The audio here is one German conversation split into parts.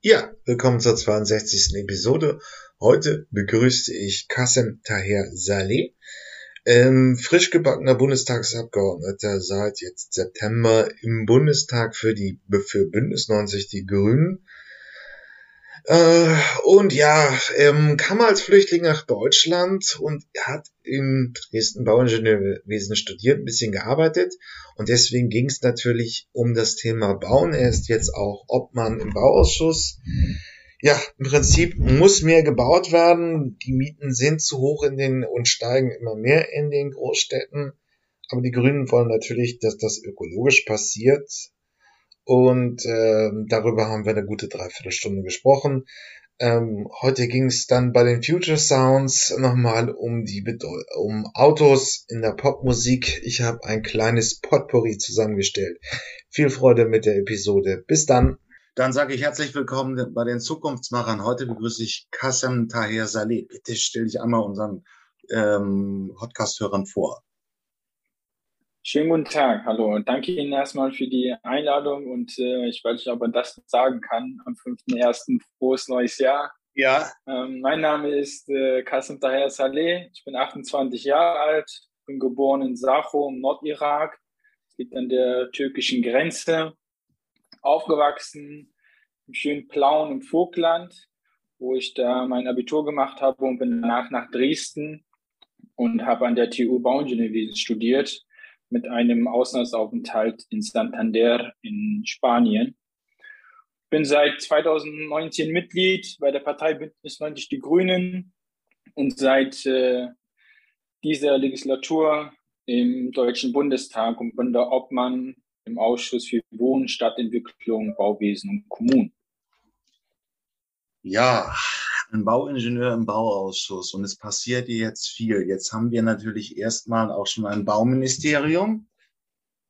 Ja, willkommen zur 62. Episode. Heute begrüße ich Kassem Taher Saleh, ähm, frisch gebackener Bundestagsabgeordneter seit jetzt September im Bundestag für die für Bündnis 90 Die Grünen. Äh, und ja, ähm, kam als Flüchtling nach Deutschland und hat in Dresden Bauingenieurwesen studiert, ein bisschen gearbeitet und deswegen ging es natürlich um das Thema Bauen. Er ist jetzt auch Obmann im Bauausschuss. Ja, im Prinzip muss mehr gebaut werden. Die Mieten sind zu hoch in den und steigen immer mehr in den Großstädten. Aber die Grünen wollen natürlich, dass das ökologisch passiert. Und äh, darüber haben wir eine gute Dreiviertelstunde gesprochen. Ähm, heute ging es dann bei den Future Sounds nochmal um die Bedeu um Autos in der Popmusik. Ich habe ein kleines Potpourri zusammengestellt. Viel Freude mit der Episode. Bis dann. Dann sage ich herzlich willkommen bei den Zukunftsmachern. Heute begrüße ich Kassem Taher Saleh. Bitte stell dich einmal unseren ähm, Podcast-Hörern vor. Schönen guten Tag, hallo. und Danke Ihnen erstmal für die Einladung und äh, ich weiß nicht, ob man das sagen kann, am 5.1. frohes neues Jahr. Ja. Ähm, mein Name ist äh, Qasim Taher Saleh, ich bin 28 Jahre alt, bin geboren in Sacho im Nordirak, liegt an der türkischen Grenze, aufgewachsen im schönen Plauen im Vogtland, wo ich da mein Abitur gemacht habe und bin danach nach Dresden und habe an der TU Bauingenieurwesen studiert mit einem Auslandsaufenthalt in Santander in Spanien. Bin seit 2019 Mitglied bei der Partei Bündnis 90 Die Grünen und seit äh, dieser Legislatur im Deutschen Bundestag und bin der Obmann im Ausschuss für Wohnen, Stadtentwicklung, Bauwesen und Kommunen. Ja, ein Bauingenieur im Bauausschuss und es passiert jetzt viel. Jetzt haben wir natürlich erstmal auch schon ein Bauministerium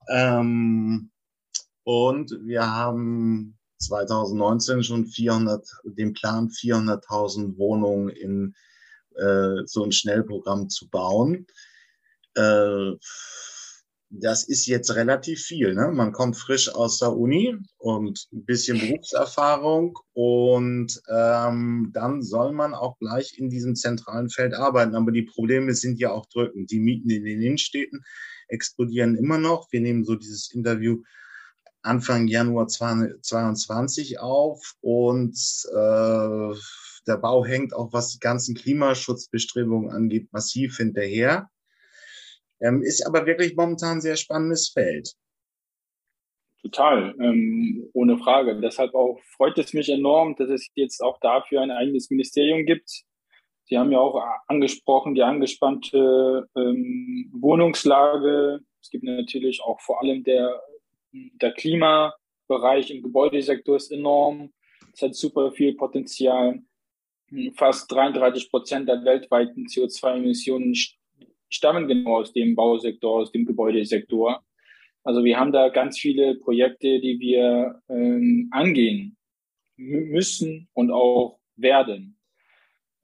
ähm, und wir haben 2019 schon 400, den Plan 400.000 Wohnungen in äh, so ein Schnellprogramm zu bauen. Äh, das ist jetzt relativ viel. Ne? Man kommt frisch aus der Uni und ein bisschen Berufserfahrung und ähm, dann soll man auch gleich in diesem zentralen Feld arbeiten. Aber die Probleme sind ja auch drückend. Die Mieten in den Innenstädten explodieren immer noch. Wir nehmen so dieses Interview Anfang Januar 2022 auf und äh, der Bau hängt auch, was die ganzen Klimaschutzbestrebungen angeht, massiv hinterher. Ähm, ist aber wirklich momentan ein sehr spannendes Feld. Total, ähm, ohne Frage. Deshalb auch freut es mich enorm, dass es jetzt auch dafür ein eigenes Ministerium gibt. Sie haben ja auch angesprochen, die angespannte ähm, Wohnungslage. Es gibt natürlich auch vor allem der, der Klimabereich im Gebäudesektor ist enorm. Es hat super viel Potenzial. Fast 33 Prozent der weltweiten CO2-Emissionen stammen genau aus dem Bausektor, aus dem Gebäudesektor. Also wir haben da ganz viele Projekte, die wir ähm, angehen müssen und auch werden.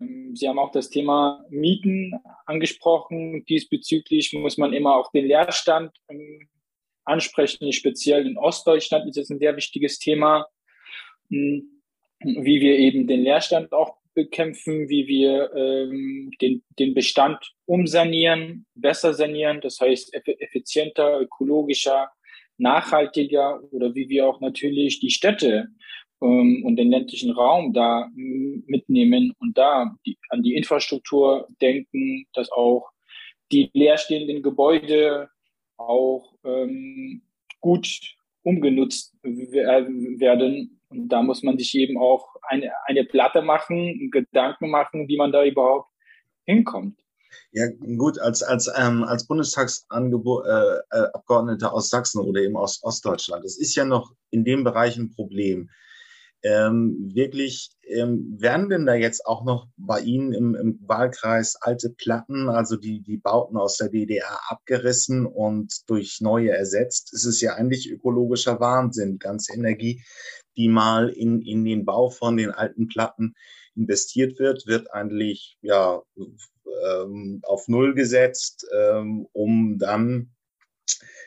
Ähm, Sie haben auch das Thema Mieten angesprochen. Diesbezüglich muss man immer auch den Leerstand ähm, ansprechen. Speziell in Ostdeutschland ist es ein sehr wichtiges Thema, hm, wie wir eben den Leerstand auch bekämpfen, wie wir ähm, den, den Bestand umsanieren, besser sanieren, das heißt effizienter, ökologischer, nachhaltiger oder wie wir auch natürlich die Städte ähm, und den ländlichen Raum da mitnehmen und da die, an die Infrastruktur denken, dass auch die leerstehenden Gebäude auch ähm, gut umgenutzt werden und da muss man sich eben auch eine, eine Platte machen, Gedanken machen, wie man da überhaupt hinkommt. Ja, gut, als, als, ähm, als Bundestagsabgeordneter äh, äh, aus Sachsen oder eben aus Ostdeutschland, das ist ja noch in dem Bereich ein Problem. Ähm, wirklich, ähm, werden denn da jetzt auch noch bei Ihnen im, im Wahlkreis alte Platten, also die, die Bauten aus der DDR abgerissen und durch neue ersetzt? Es ist ja eigentlich ökologischer Wahnsinn, ganze Energie, die mal in, in den Bau von den alten Platten investiert wird, wird eigentlich ja ähm, auf Null gesetzt, ähm, um dann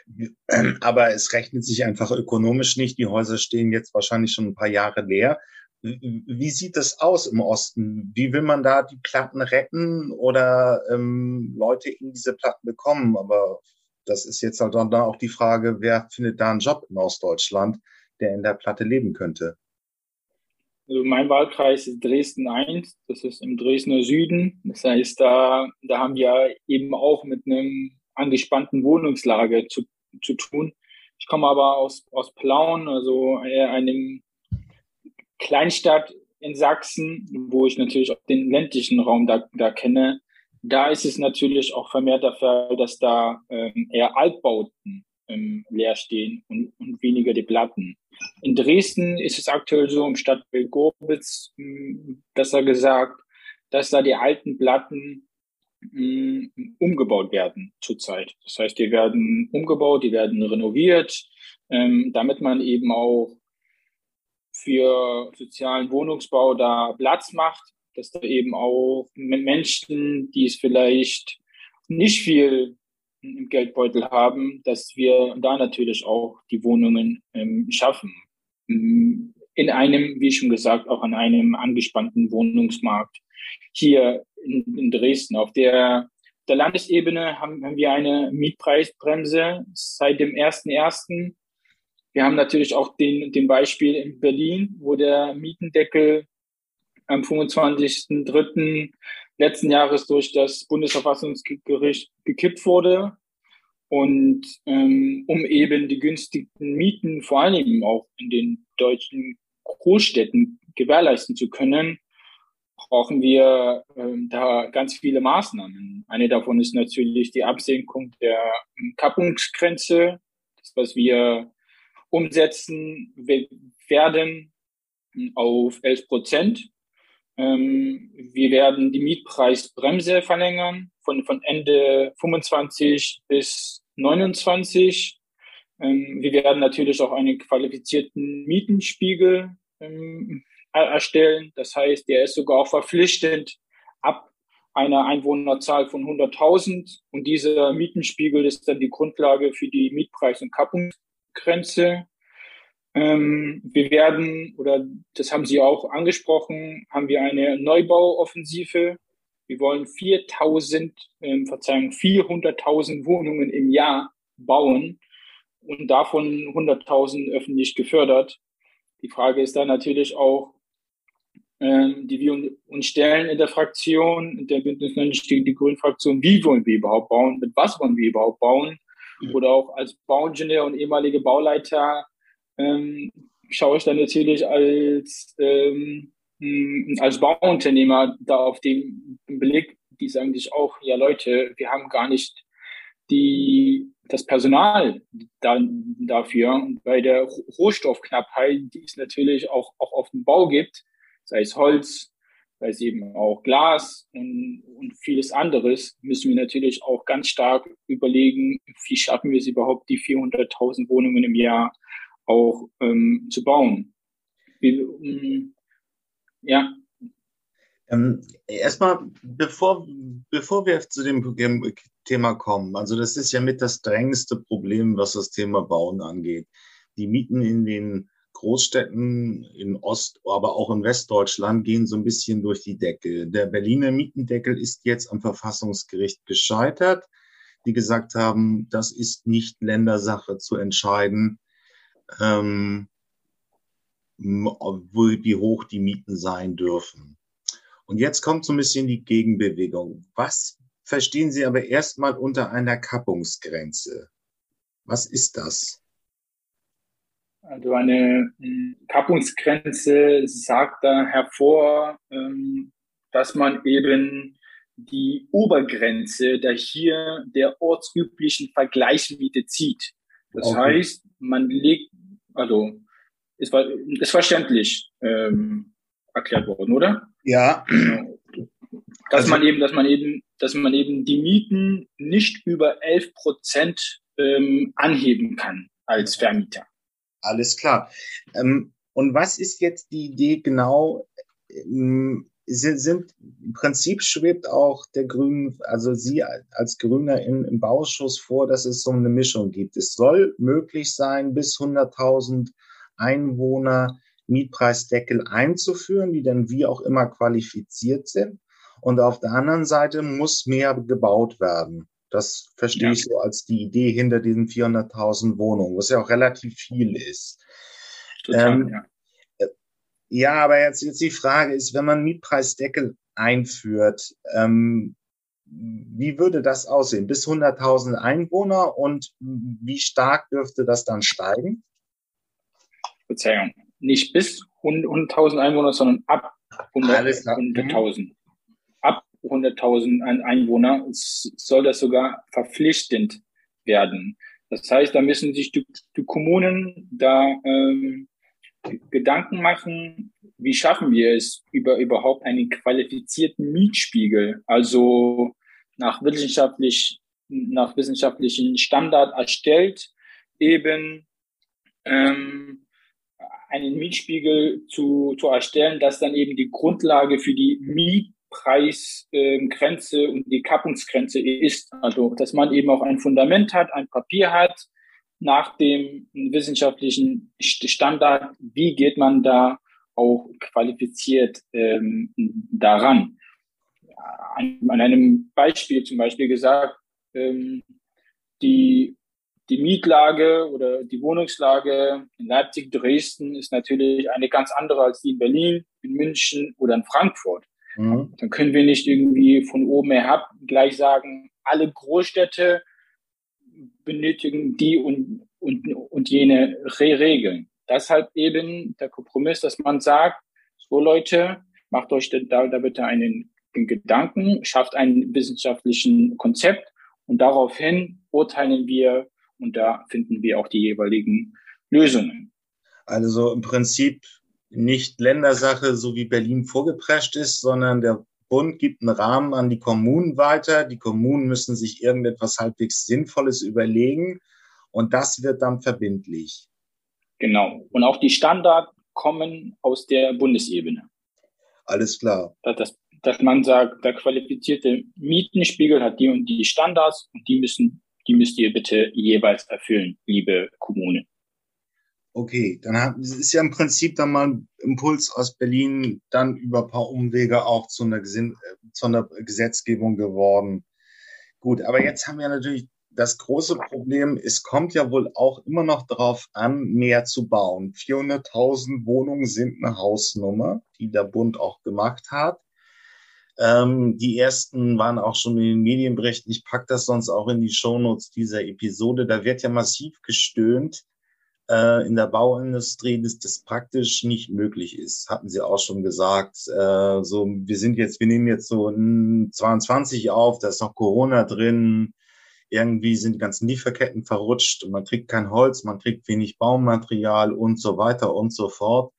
aber es rechnet sich einfach ökonomisch nicht. Die Häuser stehen jetzt wahrscheinlich schon ein paar Jahre leer, wie sieht das aus im Osten? Wie will man da die Platten retten oder ähm, Leute in diese Platten bekommen? Aber das ist jetzt halt dann auch die Frage, wer findet da einen Job in Ostdeutschland, der in der Platte leben könnte? Also mein Wahlkreis ist Dresden 1, das ist im Dresdner Süden. Das heißt, da, da haben wir eben auch mit einem angespannten Wohnungslage zu, zu tun. Ich komme aber aus, aus Plauen, also einem Kleinstadt in Sachsen, wo ich natürlich auch den ländlichen Raum da, da kenne. Da ist es natürlich auch vermehrt der Fall, dass da ähm, eher Altbauten ähm, leer stehen und, und weniger die Platten. In Dresden ist es aktuell so, im Stadtbild Gorbitz, hm, besser gesagt, dass da die alten Platten umgebaut werden zurzeit. Das heißt, die werden umgebaut, die werden renoviert, ähm, damit man eben auch für sozialen Wohnungsbau da Platz macht, dass da eben auch Menschen, die es vielleicht nicht viel im Geldbeutel haben, dass wir da natürlich auch die Wohnungen ähm, schaffen. In einem, wie schon gesagt, auch an einem angespannten Wohnungsmarkt hier in, in Dresden. Auf der, der Landesebene haben, haben wir eine Mietpreisbremse seit dem 1.1. Wir haben natürlich auch den, den Beispiel in Berlin, wo der Mietendeckel am 25.03. letzten Jahres durch das Bundesverfassungsgericht gekippt wurde. Und ähm, um eben die günstigen Mieten vor allem auch in den deutschen Großstädten gewährleisten zu können, brauchen wir ähm, da ganz viele Maßnahmen. Eine davon ist natürlich die Absenkung der Kappungsgrenze, das, was wir umsetzen werden auf 11 Prozent. Ähm, wir werden die Mietpreisbremse verlängern von, von Ende 25 bis 29. Ähm, wir werden natürlich auch einen qualifizierten Mietenspiegel ähm, erstellen. Das heißt, der ist sogar auch verpflichtend ab einer Einwohnerzahl von 100.000. Und dieser Mietenspiegel ist dann die Grundlage für die Mietpreis- und Kappungsgrenze. Ähm, wir werden, oder das haben Sie auch angesprochen, haben wir eine Neubauoffensive. Wir wollen 4000, ähm, Verzeihung, 400.000 Wohnungen im Jahr bauen und davon 100.000 öffentlich gefördert. Die Frage ist dann natürlich auch, ähm, die wir uns stellen in der Fraktion, in der Bündnis die, die Grünen-Fraktion, wie wollen wir überhaupt bauen, mit was wollen wir überhaupt bauen? Mhm. Oder auch als Bauingenieur und ehemalige Bauleiter ähm, schaue ich dann natürlich als, ähm, als Bauunternehmer da auf den Blick, die sagen sich auch, ja Leute, wir haben gar nicht die, das Personal da, dafür. Und bei der Rohstoffknappheit, die es natürlich auch, auch auf dem Bau gibt, sei es Holz, sei es eben auch Glas und, und vieles anderes, müssen wir natürlich auch ganz stark überlegen, wie schaffen wir es überhaupt, die 400.000 Wohnungen im Jahr auch ähm, zu bauen. Wie, ähm, ja. Ähm, erstmal, bevor, bevor wir zu dem Thema kommen, also das ist ja mit das drängendste Problem, was das Thema Bauen angeht. Die Mieten in den Großstädten in Ost, aber auch in Westdeutschland gehen so ein bisschen durch die Decke. Der Berliner Mietendeckel ist jetzt am Verfassungsgericht gescheitert, die gesagt haben, das ist nicht Ländersache zu entscheiden, ähm, wie hoch die Mieten sein dürfen. Und jetzt kommt so ein bisschen die Gegenbewegung. Was verstehen Sie aber erstmal unter einer Kappungsgrenze? Was ist das? Also eine hm, Kappungsgrenze sagt da hervor, ähm, dass man eben die Obergrenze der hier der ortsüblichen Vergleichsmiete zieht. Das okay. heißt, man legt, also ist, ist verständlich ähm, erklärt worden, oder? Ja. Dass also, man eben, dass man eben, dass man eben die Mieten nicht über 11 Prozent ähm, anheben kann als Vermieter. Alles klar. Ähm, und was ist jetzt die Idee genau? Ähm, sind, sind im Prinzip schwebt auch der Grünen, also Sie als Grüner im, im Bauschuss vor, dass es so eine Mischung gibt. Es soll möglich sein, bis 100.000 Einwohner Mietpreisdeckel einzuführen, die dann wie auch immer qualifiziert sind. Und auf der anderen Seite muss mehr gebaut werden. Das verstehe ja. ich so als die Idee hinter diesen 400.000 Wohnungen, was ja auch relativ viel ist. Total, ähm, ja. Äh, ja, aber jetzt, jetzt die Frage ist, wenn man Mietpreisdeckel einführt, ähm, wie würde das aussehen? Bis 100.000 Einwohner und wie stark dürfte das dann steigen? Verzeihung, nicht bis 100.000 Einwohner, sondern ab 100.000. Mhm. Ab 100.000 Einwohner soll das sogar verpflichtend werden. Das heißt, da müssen sich die, die Kommunen da ähm, Gedanken machen, wie schaffen wir es über überhaupt einen qualifizierten Mietspiegel, also nach wissenschaftlich nach wissenschaftlichen Standard erstellt, eben ähm, einen Mietspiegel zu, zu erstellen, das dann eben die Grundlage für die Mietpreisgrenze äh, und die Kappungsgrenze ist. Also, dass man eben auch ein Fundament hat, ein Papier hat, nach dem wissenschaftlichen Standard, wie geht man da auch qualifiziert ähm, daran. An, an einem Beispiel zum Beispiel gesagt, ähm, die, die Mietlage oder die Wohnungslage in Leipzig, Dresden ist natürlich eine ganz andere als die in Berlin, in München oder in Frankfurt. Mhm. Dann können wir nicht irgendwie von oben herab gleich sagen, alle Großstädte benötigen die und, und, und jene Re Regeln. Deshalb eben der Kompromiss, dass man sagt, so Leute, macht euch da, da bitte einen, einen Gedanken, schafft einen wissenschaftlichen Konzept und daraufhin urteilen wir und da finden wir auch die jeweiligen Lösungen. Also im Prinzip nicht Ländersache, so wie Berlin vorgeprescht ist, sondern der Bund gibt einen Rahmen an die Kommunen weiter. Die Kommunen müssen sich irgendetwas halbwegs Sinnvolles überlegen und das wird dann verbindlich. Genau. Und auch die Standards kommen aus der Bundesebene. Alles klar. Dass, dass man sagt, der qualifizierte Mietenspiegel hat die und die Standards und die müssen, die müsst ihr bitte jeweils erfüllen, liebe Kommunen. Okay, dann hat, ist ja im Prinzip dann mal ein Impuls aus Berlin dann über ein paar Umwege auch zu einer, zu einer Gesetzgebung geworden. Gut, aber jetzt haben wir natürlich das große Problem, es kommt ja wohl auch immer noch darauf an, mehr zu bauen. 400.000 Wohnungen sind eine Hausnummer, die der Bund auch gemacht hat. Ähm, die ersten waren auch schon in den Medienberichten. Ich pack das sonst auch in die Shownotes dieser Episode. Da wird ja massiv gestöhnt äh, in der Bauindustrie, dass das praktisch nicht möglich ist. Hatten Sie auch schon gesagt. Äh, so, wir sind jetzt, wir nehmen jetzt so 22 auf, da ist noch Corona drin irgendwie sind die ganzen Lieferketten verrutscht und man kriegt kein Holz, man kriegt wenig Baumaterial und so weiter und so fort.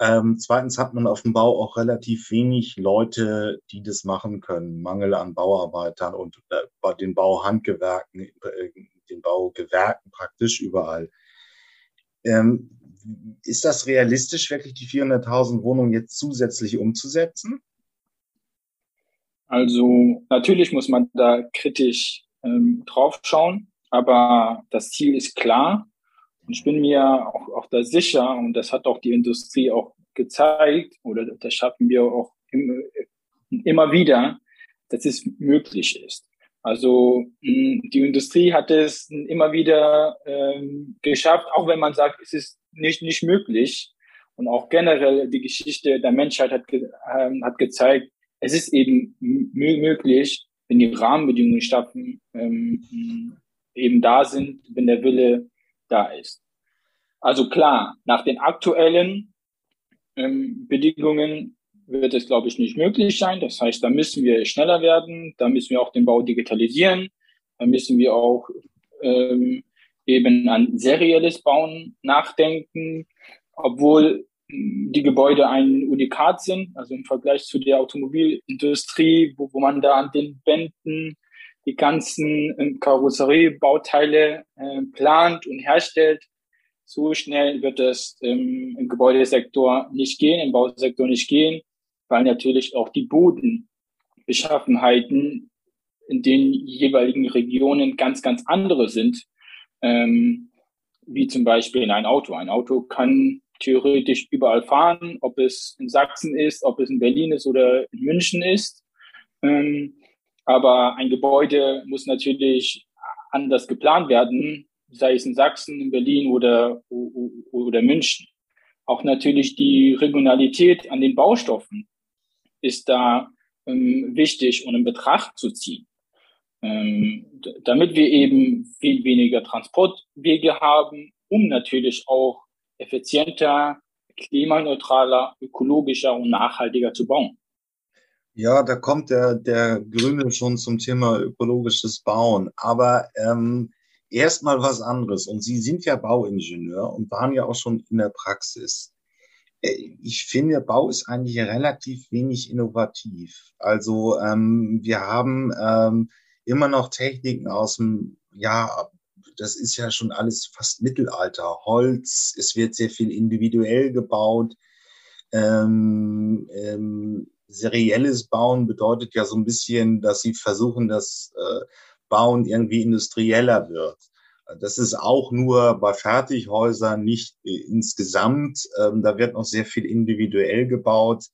Ähm, zweitens hat man auf dem Bau auch relativ wenig Leute, die das machen können. Mangel an Bauarbeitern und äh, bei den Bauhandgewerken, äh, den Baugewerken praktisch überall. Ähm, ist das realistisch, wirklich die 400.000 Wohnungen jetzt zusätzlich umzusetzen? Also natürlich muss man da kritisch ähm, draufschauen. Aber das Ziel ist klar. Und ich bin mir auch, auch da sicher, und das hat auch die Industrie auch gezeigt, oder das schaffen wir auch im, immer wieder, dass es möglich ist. Also die Industrie hat es immer wieder ähm, geschafft, auch wenn man sagt, es ist nicht, nicht möglich. Und auch generell die Geschichte der Menschheit hat, ge ähm, hat gezeigt, es ist eben möglich, wenn die Rahmenbedingungen schaffen, ähm, eben da sind, wenn der Wille da ist. Also klar, nach den aktuellen ähm, Bedingungen wird es, glaube ich, nicht möglich sein. Das heißt, da müssen wir schneller werden, da müssen wir auch den Bau digitalisieren, da müssen wir auch ähm, eben an serielles Bauen nachdenken, obwohl die Gebäude ein Unikat sind, also im Vergleich zu der Automobilindustrie, wo, wo man da an den Bänden die ganzen äh, Karosseriebauteile äh, plant und herstellt. So schnell wird es ähm, im Gebäudesektor nicht gehen, im Bausektor nicht gehen, weil natürlich auch die Bodenbeschaffenheiten in den jeweiligen Regionen ganz, ganz andere sind, ähm, wie zum Beispiel in ein Auto. Ein Auto kann theoretisch überall fahren, ob es in Sachsen ist, ob es in Berlin ist oder in München ist. Ähm, aber ein Gebäude muss natürlich anders geplant werden, sei es in Sachsen, in Berlin oder, oder München. Auch natürlich die Regionalität an den Baustoffen ist da ähm, wichtig und in Betracht zu ziehen. Ähm, damit wir eben viel weniger Transportwege haben, um natürlich auch effizienter, klimaneutraler, ökologischer und nachhaltiger zu bauen. Ja, da kommt der, der Grüne schon zum Thema ökologisches Bauen. Aber ähm, erstmal was anderes. Und Sie sind ja Bauingenieur und waren ja auch schon in der Praxis. Ich finde, Bau ist eigentlich relativ wenig innovativ. Also ähm, wir haben ähm, immer noch Techniken aus dem, ja, das ist ja schon alles fast Mittelalter. Holz, es wird sehr viel individuell gebaut. Ähm, ähm, serielles Bauen bedeutet ja so ein bisschen, dass sie versuchen, dass äh, Bauen irgendwie industrieller wird. Das ist auch nur bei Fertighäusern nicht äh, insgesamt. Ähm, da wird noch sehr viel individuell gebaut.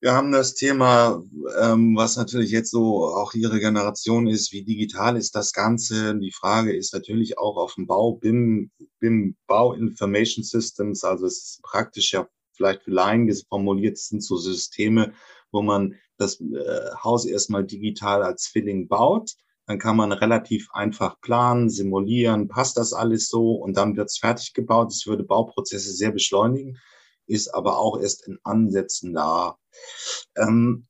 Wir haben das Thema, ähm, was natürlich jetzt so auch Ihre Generation ist, wie digital ist das Ganze? Die Frage ist natürlich auch auf dem Bau, BIM, BIM Bau Information Systems, also es ist praktisch ja vielleicht für Laien formuliert, sind so Systeme, wo man das äh, Haus erstmal digital als Filling baut. Dann kann man relativ einfach planen, simulieren, passt das alles so und dann wird es fertig gebaut. Das würde Bauprozesse sehr beschleunigen, ist aber auch erst in Ansätzen da. Ähm,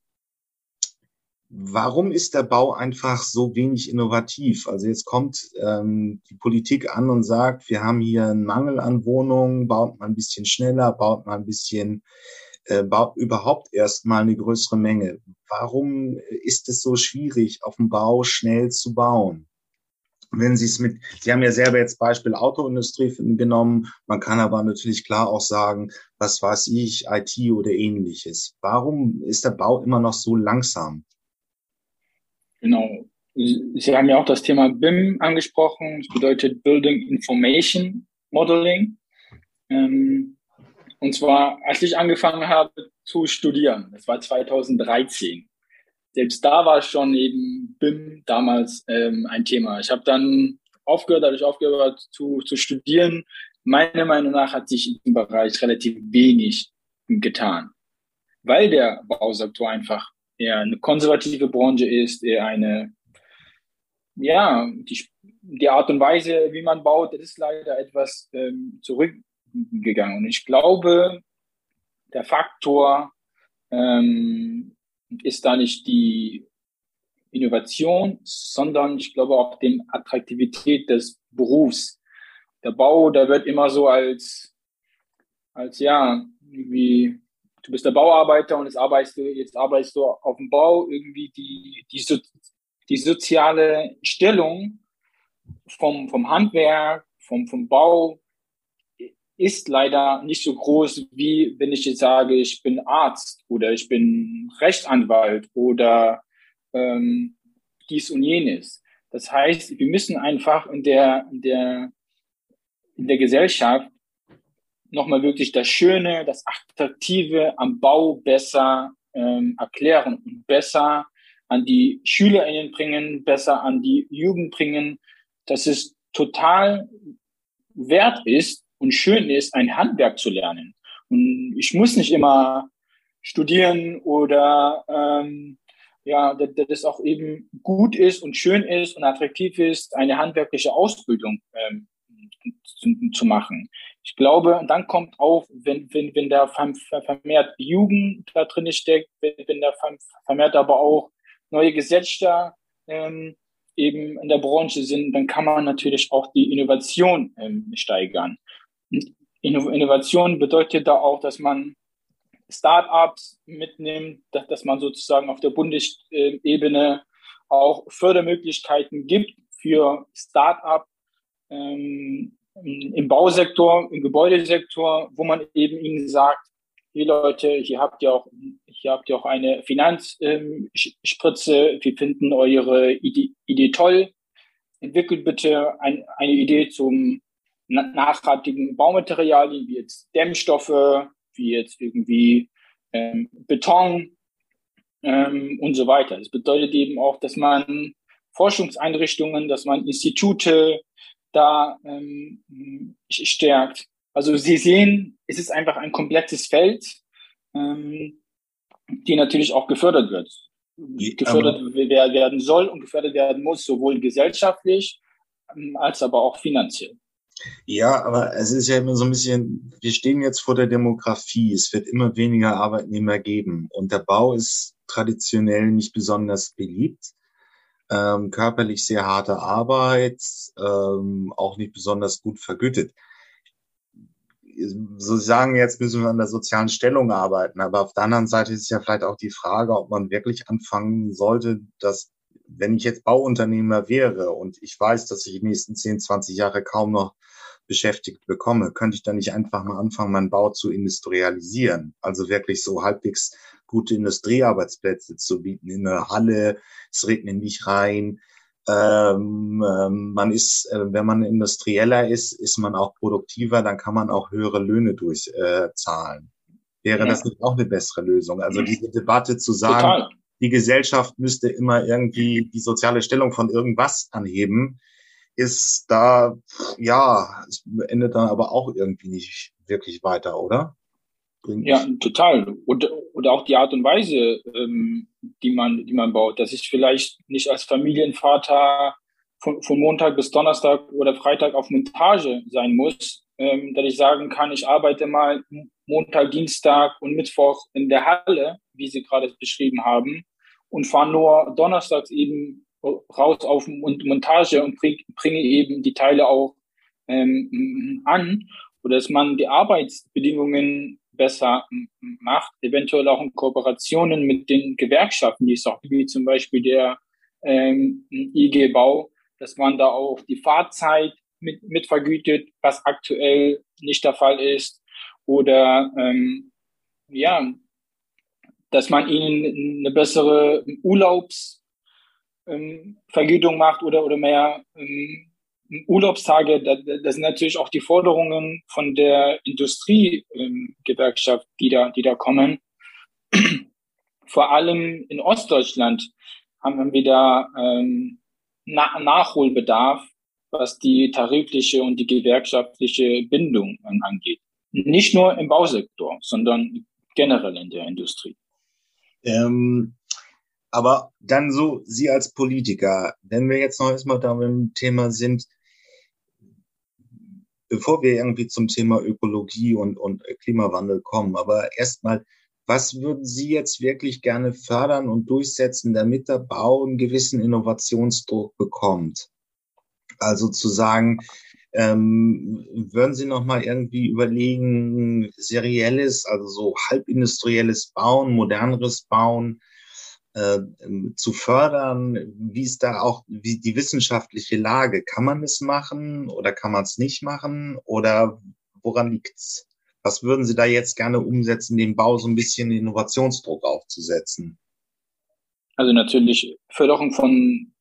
Warum ist der Bau einfach so wenig innovativ? Also jetzt kommt ähm, die Politik an und sagt, wir haben hier einen Mangel an Wohnungen, baut mal ein bisschen schneller, baut mal ein bisschen, äh, überhaupt erst mal eine größere Menge. Warum ist es so schwierig, auf dem Bau schnell zu bauen? Wenn Sie es mit, Sie haben ja selber jetzt Beispiel Autoindustrie genommen, man kann aber natürlich klar auch sagen, was weiß ich, IT oder ähnliches. Warum ist der Bau immer noch so langsam? Genau. Sie haben ja auch das Thema BIM angesprochen. Das bedeutet Building Information Modeling. Ähm, und zwar, als ich angefangen habe zu studieren, das war 2013. Selbst da war schon eben BIM damals ähm, ein Thema. Ich habe dann aufgehört, dadurch aufgehört zu, zu studieren. Meiner Meinung nach hat sich in diesem Bereich relativ wenig getan, weil der Bausektor einfach eher eine konservative Branche ist, eher eine, ja, die, die Art und Weise, wie man baut, das ist leider etwas ähm, zurückgegangen. Und ich glaube, der Faktor ähm, ist da nicht die Innovation, sondern ich glaube auch die Attraktivität des Berufs. Der Bau, da wird immer so als, als ja, wie du bist der Bauarbeiter und jetzt arbeitest du, jetzt arbeitest du auf dem Bau, irgendwie die, die, so, die soziale Stellung vom, vom Handwerk, vom, vom Bau ist leider nicht so groß, wie wenn ich jetzt sage, ich bin Arzt oder ich bin Rechtsanwalt oder ähm, dies und jenes. Das heißt, wir müssen einfach in der, in der, in der Gesellschaft nochmal wirklich das Schöne, das Attraktive am Bau besser ähm, erklären und besser an die SchülerInnen bringen, besser an die Jugend bringen, dass es total wert ist und schön ist, ein Handwerk zu lernen. Und ich muss nicht immer studieren oder ähm, ja, dass das auch eben gut ist und schön ist und attraktiv ist, eine handwerkliche Ausbildung ähm, zu, zu machen. Ich glaube, dann kommt auch, wenn, wenn, wenn da vermehrt Jugend da drin steckt, wenn, wenn da vermehrt aber auch neue Gesetze ähm, eben in der Branche sind, dann kann man natürlich auch die Innovation ähm, steigern. Innovation bedeutet da auch, dass man Startups mitnimmt, dass, man sozusagen auf der Bundesebene auch Fördermöglichkeiten gibt für Startup ähm, im Bausektor, im Gebäudesektor, wo man eben ihnen sagt, hier Leute, hier habt ihr auch, hier habt ihr auch eine Finanzspritze, ähm, wir finden eure Idee, Idee toll, entwickelt bitte ein, eine Idee zum, nachhaltigen Baumaterialien, wie jetzt Dämmstoffe, wie jetzt irgendwie ähm, Beton ähm, und so weiter. Das bedeutet eben auch, dass man Forschungseinrichtungen, dass man Institute da ähm, stärkt. Also Sie sehen, es ist einfach ein komplexes Feld, ähm, die natürlich auch gefördert wird. Gefördert werden soll und gefördert werden muss, sowohl gesellschaftlich ähm, als aber auch finanziell. Ja, aber es ist ja immer so ein bisschen, wir stehen jetzt vor der Demografie. Es wird immer weniger Arbeitnehmer geben. Und der Bau ist traditionell nicht besonders beliebt. Ähm, körperlich sehr harte Arbeit, ähm, auch nicht besonders gut vergütet. So sagen jetzt müssen wir an der sozialen Stellung arbeiten, aber auf der anderen Seite ist ja vielleicht auch die Frage, ob man wirklich anfangen sollte, dass wenn ich jetzt Bauunternehmer wäre und ich weiß, dass ich die nächsten 10, 20 Jahre kaum noch beschäftigt bekomme, könnte ich dann nicht einfach mal anfangen, meinen Bau zu industrialisieren? Also wirklich so halbwegs gute Industriearbeitsplätze zu bieten in der Halle, es regnet nicht rein. Ähm, ähm, man ist, äh, wenn man industrieller ist, ist man auch produktiver, dann kann man auch höhere Löhne durchzahlen. Äh, Wäre ja. das nicht auch eine bessere Lösung? Also diese Debatte zu sagen, Total die Gesellschaft müsste immer irgendwie die soziale Stellung von irgendwas anheben, ist da, ja, es endet dann aber auch irgendwie nicht wirklich weiter, oder? Ja, total. Und, und auch die Art und Weise, ähm, die man, die man baut, dass ich vielleicht nicht als Familienvater von, von Montag bis Donnerstag oder Freitag auf Montage sein muss, ähm, dass ich sagen kann, ich arbeite mal Montag, Dienstag und Mittwoch in der Halle, wie Sie gerade beschrieben haben, und fahre nur donnerstags eben raus auf Montage und bringe eben die Teile auch ähm, an. Oder dass man die Arbeitsbedingungen besser macht, eventuell auch in Kooperationen mit den Gewerkschaften, die es auch wie zum Beispiel der ähm, IG Bau, dass man da auch die Fahrzeit mit, mit vergütet, was aktuell nicht der Fall ist. Oder ähm, ja, dass man ihnen eine bessere Urlaubsvergütung ähm, macht oder, oder mehr ähm, Urlaubstage. Das, das sind natürlich auch die Forderungen von der Industriegewerkschaft, ähm, die, da, die da kommen. Vor allem in Ostdeutschland haben wir da ähm, Na Nachholbedarf, was die tarifliche und die gewerkschaftliche Bindung angeht. Nicht nur im Bausektor, sondern generell in der Industrie. Ähm, aber dann so, Sie als Politiker, wenn wir jetzt noch erstmal da beim Thema sind, bevor wir irgendwie zum Thema Ökologie und, und Klimawandel kommen, aber erstmal, was würden Sie jetzt wirklich gerne fördern und durchsetzen, damit der Bau einen gewissen Innovationsdruck bekommt? Also zu sagen, ähm, würden Sie noch mal irgendwie überlegen, serielles, also so halbindustrielles Bauen, moderneres Bauen äh, zu fördern? Wie ist da auch wie die wissenschaftliche Lage? Kann man es machen oder kann man es nicht machen? Oder woran liegt's? Was würden Sie da jetzt gerne umsetzen, den Bau so ein bisschen Innovationsdruck aufzusetzen? Also natürlich Förderung von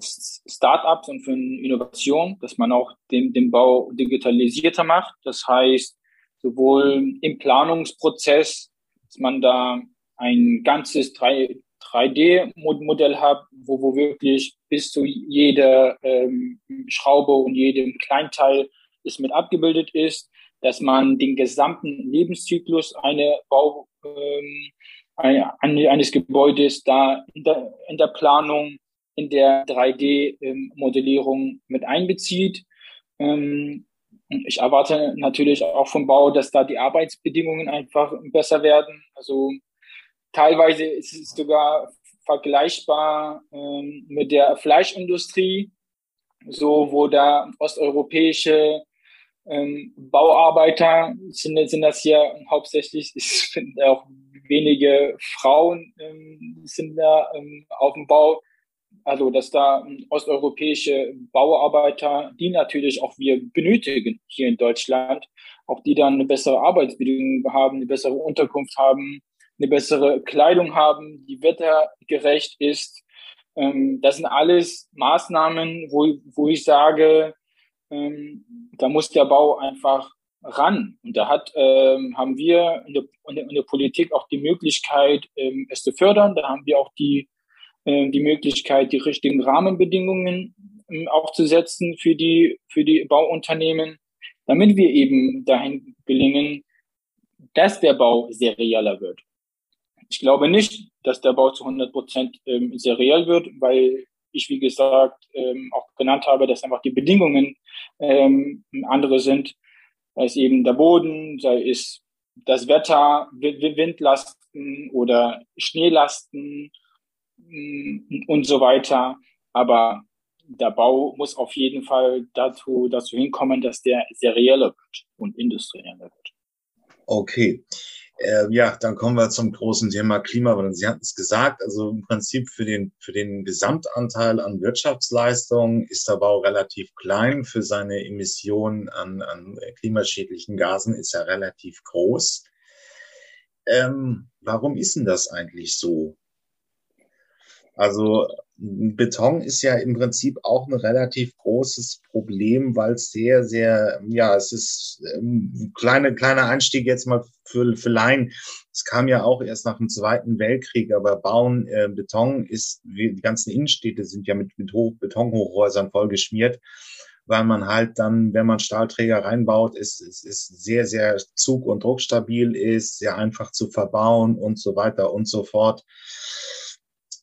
Startups und für Innovation, dass man auch den, den Bau digitalisierter macht. Das heißt, sowohl im Planungsprozess, dass man da ein ganzes 3, 3D-Modell hat, wo, wo wirklich bis zu jeder ähm, Schraube und jedem Kleinteil ist mit abgebildet ist, dass man den gesamten Lebenszyklus eine Bau, ähm, eines Gebäudes da in der, in der Planung in der 3D-Modellierung mit einbezieht. Ähm, ich erwarte natürlich auch vom Bau, dass da die Arbeitsbedingungen einfach besser werden. Also teilweise ist es sogar vergleichbar ähm, mit der Fleischindustrie, so wo da osteuropäische ähm, Bauarbeiter sind, sind das hier hauptsächlich, ich finde auch wenige Frauen sind da auf dem Bau also, dass da osteuropäische Bauarbeiter, die natürlich auch wir benötigen hier in Deutschland, auch die dann eine bessere Arbeitsbedingung haben, eine bessere Unterkunft haben, eine bessere Kleidung haben, die wettergerecht ist. Ähm, das sind alles Maßnahmen, wo, wo ich sage, ähm, da muss der Bau einfach ran. Und da hat, ähm, haben wir in der, in der, Politik auch die Möglichkeit, ähm, es zu fördern. Da haben wir auch die, die Möglichkeit, die richtigen Rahmenbedingungen ähm, aufzusetzen für die, für die Bauunternehmen, damit wir eben dahin gelingen, dass der Bau serieller wird. Ich glaube nicht, dass der Bau zu 100 Prozent ähm, seriell wird, weil ich, wie gesagt, ähm, auch genannt habe, dass einfach die Bedingungen andere sind sei es eben der Boden, sei es das Wetter, Windlasten oder Schneelasten und so weiter. Aber der Bau muss auf jeden Fall dazu, dazu hinkommen, dass der serieller wird und industrieller wird. Okay. Äh, ja, dann kommen wir zum großen Thema Klimawandel. Sie hatten es gesagt, also im Prinzip für den, für den Gesamtanteil an Wirtschaftsleistung ist der Bau relativ klein. Für seine Emissionen an, an klimaschädlichen Gasen ist er relativ groß. Ähm, warum ist denn das eigentlich so? Also Beton ist ja im Prinzip auch ein relativ großes Problem, weil es sehr, sehr, ja, es ist ähm, kleine, kleiner Einstieg jetzt mal für, für Laien. Es kam ja auch erst nach dem Zweiten Weltkrieg, aber Bauen, äh, Beton ist, die ganzen Innenstädte sind ja mit, mit Hoch, Betonhochhäusern vollgeschmiert, weil man halt dann, wenn man Stahlträger reinbaut, ist, ist, ist sehr, sehr zug- und druckstabil ist, sehr einfach zu verbauen und so weiter und so fort.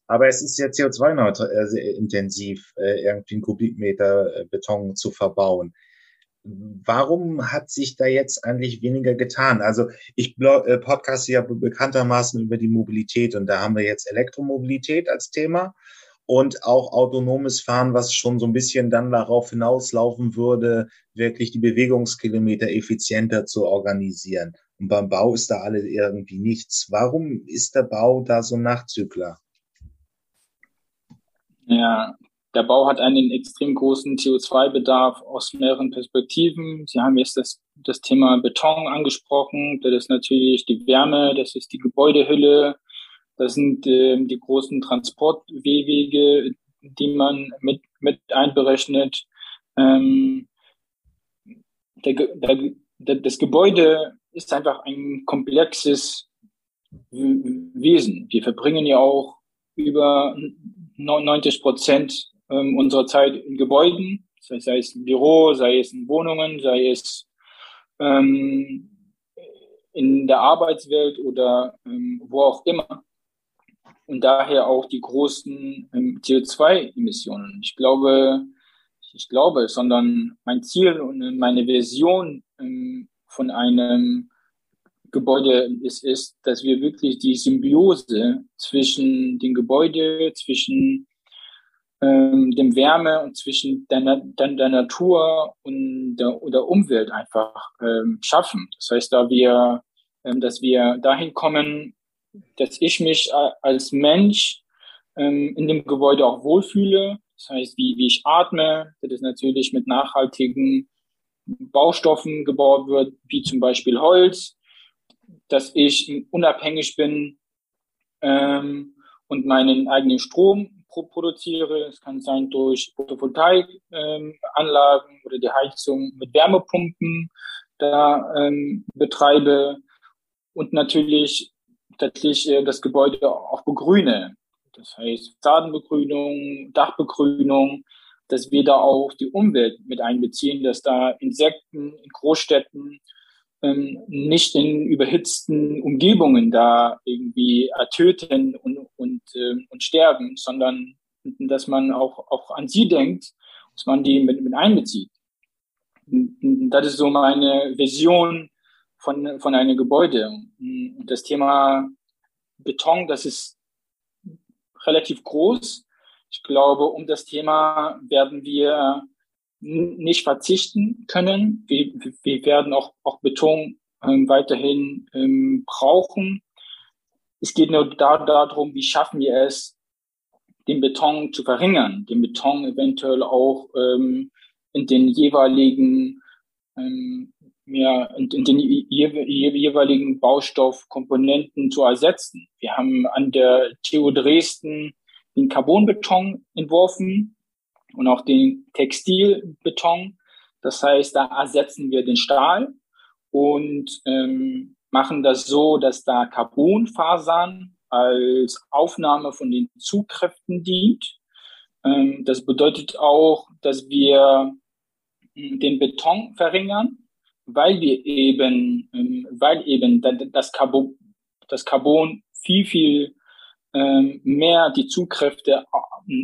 Aber es ist ja CO2-intensiv, äh, irgendwie einen Kubikmeter äh, Beton zu verbauen. Warum hat sich da jetzt eigentlich weniger getan? Also ich äh, podcaste ja bekanntermaßen über die Mobilität und da haben wir jetzt Elektromobilität als Thema und auch autonomes Fahren, was schon so ein bisschen dann darauf hinauslaufen würde, wirklich die Bewegungskilometer effizienter zu organisieren. Und beim Bau ist da alles irgendwie nichts. Warum ist der Bau da so Nachzügler? Ja, der Bau hat einen extrem großen CO2-Bedarf aus mehreren Perspektiven. Sie haben jetzt das, das Thema Beton angesprochen. Das ist natürlich die Wärme, das ist die Gebäudehülle, das sind äh, die großen Transportwege, die man mit, mit einberechnet. Ähm, der, der, das Gebäude ist einfach ein komplexes Wesen. Wir verbringen ja auch über 90 Prozent ähm, unserer Zeit in Gebäuden, sei es im Büro, sei es in Wohnungen, sei es ähm, in der Arbeitswelt oder ähm, wo auch immer. Und daher auch die großen ähm, CO2-Emissionen. Ich glaube, ich glaube, sondern mein Ziel und meine Vision ähm, von einem Gebäude ist, ist, dass wir wirklich die Symbiose zwischen dem Gebäude, zwischen ähm, dem Wärme und zwischen der, der, der Natur und der, der Umwelt einfach ähm, schaffen. Das heißt, da wir, ähm, dass wir dahin kommen, dass ich mich als Mensch ähm, in dem Gebäude auch wohlfühle. Das heißt, wie, wie ich atme, dass es natürlich mit nachhaltigen Baustoffen gebaut wird, wie zum Beispiel Holz, dass ich unabhängig bin ähm, und meinen eigenen Strom pro produziere. Es kann sein durch Photovoltaikanlagen ähm, oder die Heizung mit Wärmepumpen da ähm, betreibe und natürlich tatsächlich äh, das Gebäude auch begrüne. Das heißt Fassadenbegrünung, Dachbegrünung, dass wir da auch die Umwelt mit einbeziehen, dass da Insekten in Großstädten ähm, nicht in überhitzten Umgebungen da irgendwie ertöten und, und, äh, und sterben, sondern dass man auch, auch an sie denkt, dass man die mit, mit einbezieht. Und das ist so meine Vision von, von einem Gebäude. Und das Thema Beton, das ist relativ groß. Ich glaube, um das Thema werden wir nicht verzichten können. Wir, wir werden auch, auch Beton ähm, weiterhin ähm, brauchen. Es geht nur da, darum, wie schaffen wir es, den Beton zu verringern, den Beton eventuell auch ähm, in den jeweiligen ähm, ja, in, in den jeweiligen Baustoffkomponenten zu ersetzen. Wir haben an der TU Dresden den Carbonbeton entworfen, und auch den Textilbeton. Das heißt, da ersetzen wir den Stahl und ähm, machen das so, dass da Carbonfasern als Aufnahme von den Zugkräften dient. Ähm, das bedeutet auch, dass wir hm, den Beton verringern, weil wir eben, ähm, weil eben das Carbon, das Carbon viel, viel mehr die Zugkräfte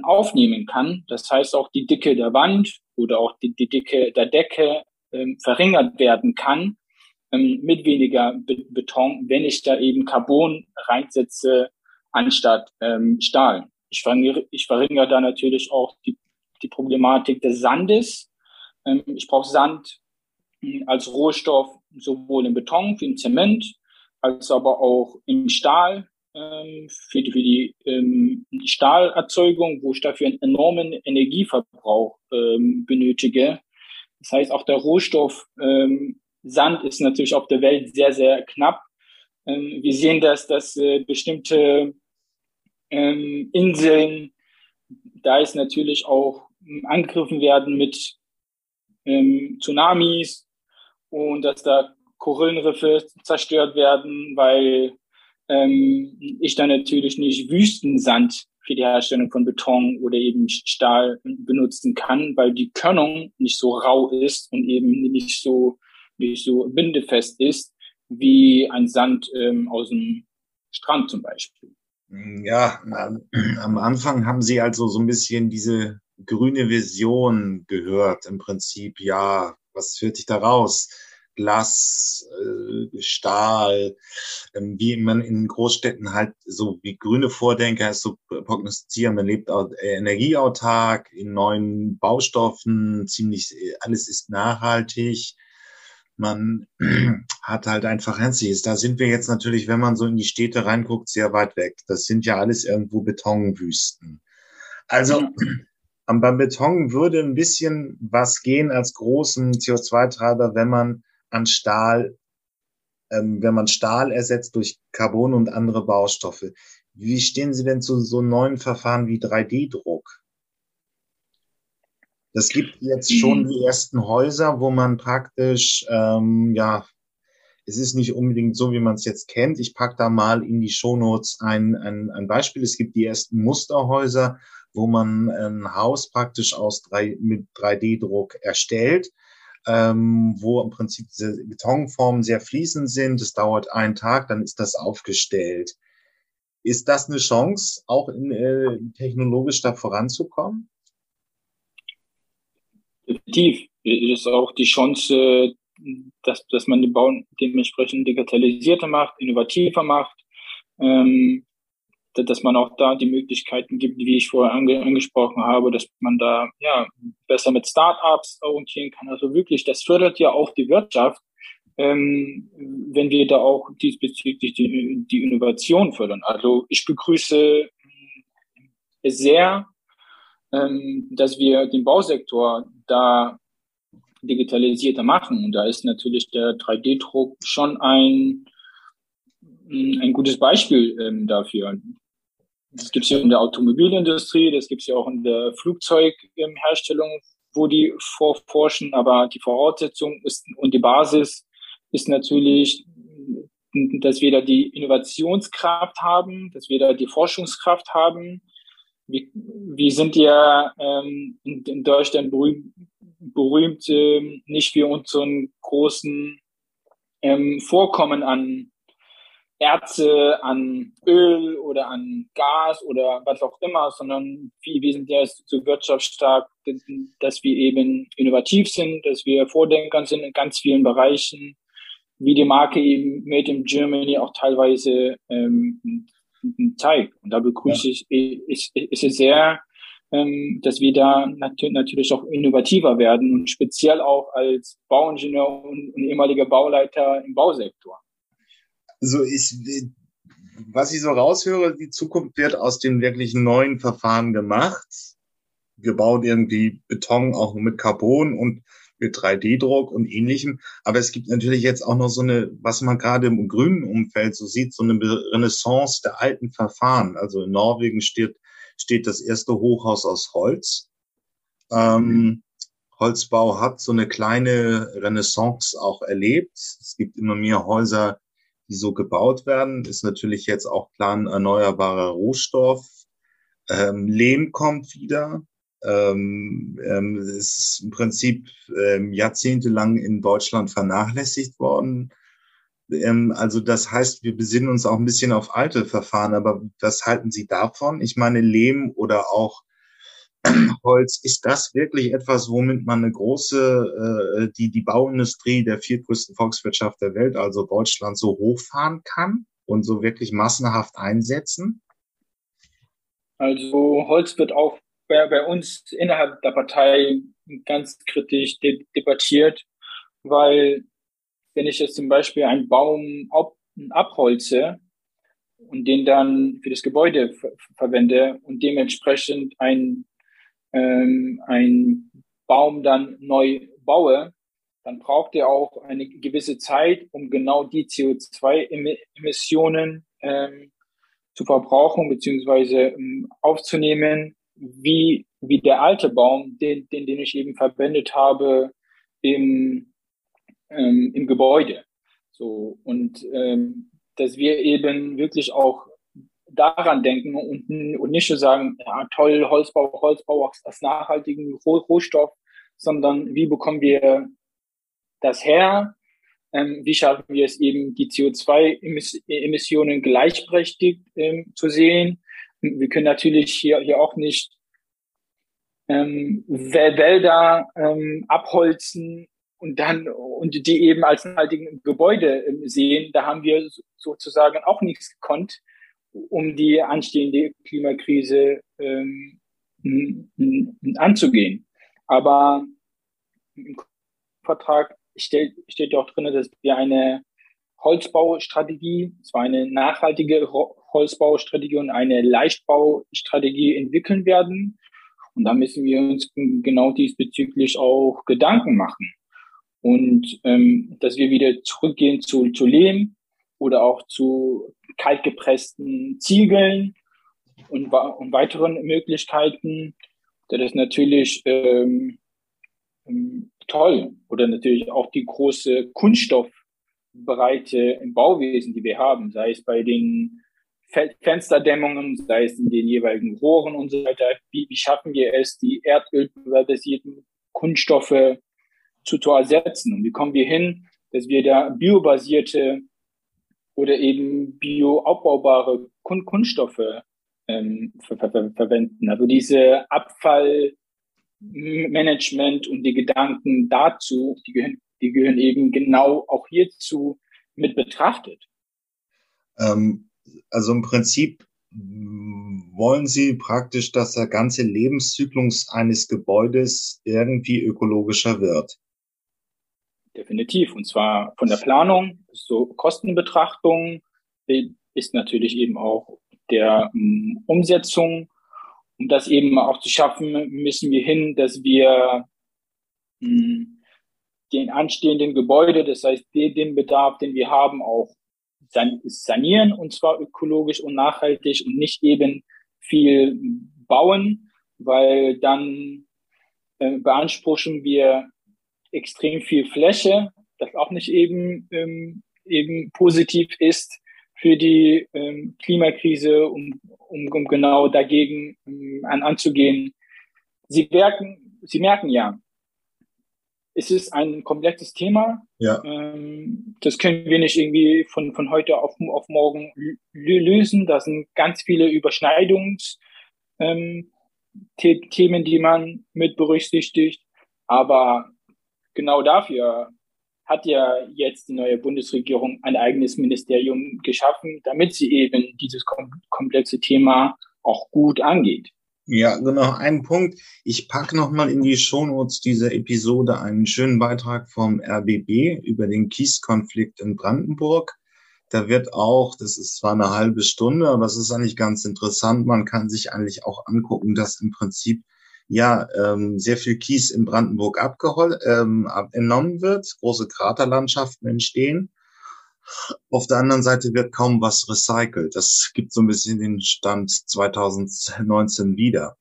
aufnehmen kann. Das heißt auch die Dicke der Wand oder auch die, die Dicke der Decke ähm, verringert werden kann ähm, mit weniger Be Beton, wenn ich da eben Carbon reinsetze anstatt ähm, Stahl. Ich verringere, ich verringere da natürlich auch die, die Problematik des Sandes. Ähm, ich brauche Sand hm, als Rohstoff sowohl im Beton wie im Zement, als aber auch im Stahl ähm, für die, für die ähm, Stahlerzeugung, wo ich dafür einen enormen Energieverbrauch ähm, benötige. Das heißt, auch der Rohstoff ähm, Sand ist natürlich auf der Welt sehr, sehr knapp. Ähm, wir sehen das, dass äh, bestimmte ähm, Inseln, da ist natürlich auch ähm, angegriffen werden mit ähm, Tsunamis und dass da Korallenriffe zerstört werden, weil ähm, ich dann natürlich nicht Wüstensand für die Herstellung von Beton oder eben Stahl benutzen kann, weil die Körnung nicht so rau ist und eben nicht so, nicht so bindefest ist wie ein Sand ähm, aus dem Strand zum Beispiel. Ja, am Anfang haben Sie also so ein bisschen diese grüne Vision gehört. Im Prinzip, ja, was führt sich da raus? Glas, äh, Stahl, ähm, wie man in Großstädten halt so wie grüne Vordenker ist so prognostizieren, man lebt auch äh, energieautark in neuen Baustoffen, ziemlich äh, alles ist nachhaltig. Man hat halt einfach Hansies. Da sind wir jetzt natürlich, wenn man so in die Städte reinguckt, sehr weit weg. Das sind ja alles irgendwo Betonwüsten. Also beim Beton würde ein bisschen was gehen als großen CO2-Treiber, wenn man an Stahl, ähm, wenn man Stahl ersetzt durch Carbon und andere Baustoffe. Wie stehen Sie denn zu so neuen Verfahren wie 3D-Druck? Das gibt jetzt schon mhm. die ersten Häuser, wo man praktisch, ähm, ja, es ist nicht unbedingt so, wie man es jetzt kennt. Ich pack da mal in die Shownotes ein, ein, ein Beispiel. Es gibt die ersten Musterhäuser, wo man ein Haus praktisch aus drei, mit 3D-Druck erstellt ähm, wo im Prinzip diese Betonformen sehr fließend sind. Es dauert einen Tag, dann ist das aufgestellt. Ist das eine Chance, auch in, äh, technologisch da voranzukommen? Definitiv. Ist auch die Chance, dass, dass man den Bau dementsprechend digitalisierter macht, innovativer macht. Ähm, dass man auch da die Möglichkeiten gibt, wie ich vorher ange angesprochen habe, dass man da ja besser mit Startups orientieren kann. Also wirklich, das fördert ja auch die Wirtschaft, ähm, wenn wir da auch diesbezüglich die, die Innovation fördern. Also ich begrüße es sehr, ähm, dass wir den Bausektor da digitalisierter machen. Und da ist natürlich der 3D-Druck schon ein, ein gutes Beispiel ähm, dafür. Das gibt es ja in der Automobilindustrie, das gibt es ja auch in der Flugzeugherstellung, wo die vorforschen, aber die Voraussetzung ist und die Basis ist natürlich, dass wir da die Innovationskraft haben, dass wir da die Forschungskraft haben. Wir, wir sind ja ähm, in, Deutschland berühmt, berühmt äh, nicht für unseren großen ähm, Vorkommen an Erze, an Öl oder an Gas oder was auch immer, sondern wie, wir sind ja so wirtschaftsstark, dass wir eben innovativ sind, dass wir Vordenkern sind in ganz vielen Bereichen, wie die Marke eben Made in Germany auch teilweise ähm, zeigt. Und da begrüße ja. ich, ist, ist es sehr, ähm, dass wir da nat natürlich auch innovativer werden und speziell auch als Bauingenieur und, und ehemaliger Bauleiter im Bausektor so ist, was ich so raushöre, die Zukunft wird aus den wirklichen neuen Verfahren gemacht. Gebaut irgendwie Beton auch mit Carbon und mit 3D-Druck und ähnlichem. Aber es gibt natürlich jetzt auch noch so eine, was man gerade im grünen Umfeld so sieht, so eine Renaissance der alten Verfahren. Also in Norwegen steht, steht das erste Hochhaus aus Holz. Ähm, Holzbau hat so eine kleine Renaissance auch erlebt. Es gibt immer mehr Häuser, die so gebaut werden. Ist natürlich jetzt auch klar ein erneuerbarer Rohstoff. Ähm, Lehm kommt wieder. Ähm, ähm, ist im Prinzip ähm, jahrzehntelang in Deutschland vernachlässigt worden. Ähm, also das heißt, wir besinnen uns auch ein bisschen auf alte Verfahren. Aber was halten Sie davon? Ich meine, Lehm oder auch Holz, ist das wirklich etwas, womit man eine große, äh, die, die Bauindustrie der viertgrößten Volkswirtschaft der Welt, also Deutschland, so hochfahren kann und so wirklich massenhaft einsetzen? Also Holz wird auch bei, bei uns innerhalb der Partei ganz kritisch de debattiert, weil wenn ich jetzt zum Beispiel einen Baum ab, abholze und den dann für das Gebäude ver verwende und dementsprechend ein ähm, einen Baum dann neu baue, dann braucht er auch eine gewisse Zeit, um genau die CO2-Emissionen ähm, zu verbrauchen beziehungsweise ähm, aufzunehmen, wie, wie der alte Baum, den, den, den ich eben verwendet habe im, ähm, im Gebäude. So, und ähm, dass wir eben wirklich auch daran denken und, und nicht nur sagen, ja, toll, Holzbau, Holzbau aus nachhaltigen Rohstoff, sondern wie bekommen wir das her? Ähm, wie schaffen wir es eben, die CO2-Emissionen gleichberechtigt ähm, zu sehen? Wir können natürlich hier, hier auch nicht ähm, Wälder ähm, abholzen und dann und die eben als nachhaltigen Gebäude ähm, sehen. Da haben wir sozusagen auch nichts gekonnt um die anstehende Klimakrise ähm, anzugehen. Aber im Vertrag steht, steht auch drin, dass wir eine Holzbaustrategie, zwar eine nachhaltige Holzbaustrategie und eine Leichtbaustrategie entwickeln werden. Und da müssen wir uns genau diesbezüglich auch Gedanken machen. Und ähm, dass wir wieder zurückgehen zu, zu Lehm oder auch zu kaltgepressten Ziegeln und, und weiteren Möglichkeiten. Das ist natürlich ähm, ähm, toll. Oder natürlich auch die große Kunststoffbreite im Bauwesen, die wir haben, sei es bei den Fensterdämmungen, sei es in den jeweiligen Rohren und so weiter. Wie, wie schaffen wir es, die erdölbasierten Kunststoffe zu, zu ersetzen? Und wie kommen wir hin, dass wir da biobasierte oder eben bioabbaubare Kun Kunststoffe ähm, ver ver verwenden. Also diese Abfallmanagement und die Gedanken dazu, die gehören, die gehören eben genau auch hierzu mit betrachtet. Ähm, also im Prinzip wollen Sie praktisch, dass der ganze Lebenszyklus eines Gebäudes irgendwie ökologischer wird? Definitiv. Und zwar von der Planung bis zur Kostenbetrachtung ist natürlich eben auch der um, Umsetzung. Um das eben auch zu schaffen, müssen wir hin, dass wir um, den anstehenden Gebäude, das heißt den Bedarf, den wir haben, auch sanieren und zwar ökologisch und nachhaltig und nicht eben viel bauen, weil dann äh, beanspruchen wir extrem viel Fläche, das auch nicht eben, ähm, eben positiv ist für die ähm, Klimakrise, um, um, um genau dagegen ähm, an, anzugehen. Sie merken, Sie merken ja, es ist ein komplexes Thema. Ja. Ähm, das können wir nicht irgendwie von, von heute auf, auf morgen lösen. Da sind ganz viele Überschneidungsthemen, ähm, die man mit berücksichtigt. Aber genau dafür hat ja jetzt die neue Bundesregierung ein eigenes Ministerium geschaffen, damit sie eben dieses komplexe Thema auch gut angeht. Ja, genau. Ein Punkt. Ich packe nochmal in die Shownotes dieser Episode einen schönen Beitrag vom RBB über den Kieskonflikt in Brandenburg. Da wird auch, das ist zwar eine halbe Stunde, aber es ist eigentlich ganz interessant. Man kann sich eigentlich auch angucken, dass im Prinzip ja ähm, sehr viel Kies in Brandenburg abgehol ähm, entnommen wird, große Kraterlandschaften entstehen. Auf der anderen Seite wird kaum was recycelt. Das gibt so ein bisschen den Stand 2019 wieder.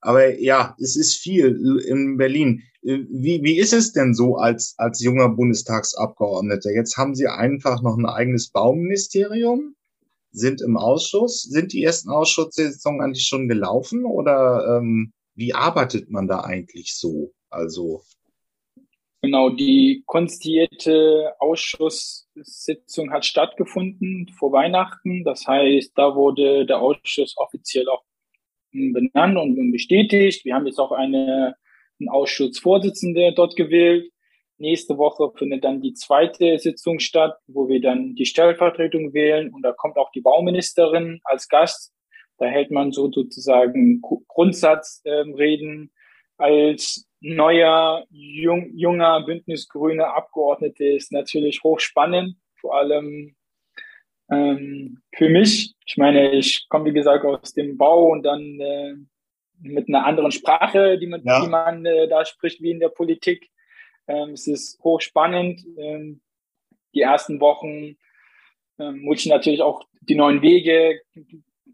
Aber ja, es ist viel in Berlin. wie, wie ist es denn so als, als junger Bundestagsabgeordneter? Jetzt haben Sie einfach noch ein eigenes Bauministerium, sind im Ausschuss. Sind die ersten Ausschusssitzungen eigentlich schon gelaufen oder ähm, wie arbeitet man da eigentlich so? Also Genau, die konstituierte Ausschusssitzung hat stattgefunden vor Weihnachten. Das heißt, da wurde der Ausschuss offiziell auch benannt und bestätigt. Wir haben jetzt auch eine, einen Ausschussvorsitzende dort gewählt. Nächste Woche findet dann die zweite Sitzung statt, wo wir dann die Stellvertretung wählen und da kommt auch die Bauministerin als Gast. Da hält man so sozusagen Grundsatzreden als neuer, jung, junger Bündnisgrüner Abgeordnete ist natürlich hochspannend, vor allem ähm, für mich. Ich meine, ich komme, wie gesagt, aus dem Bau und dann äh, mit einer anderen Sprache, die man, ja. die man äh, da spricht, wie in der Politik. Ähm, es ist hochspannend. Ähm, die ersten Wochen ähm, muss ich natürlich auch die neuen Wege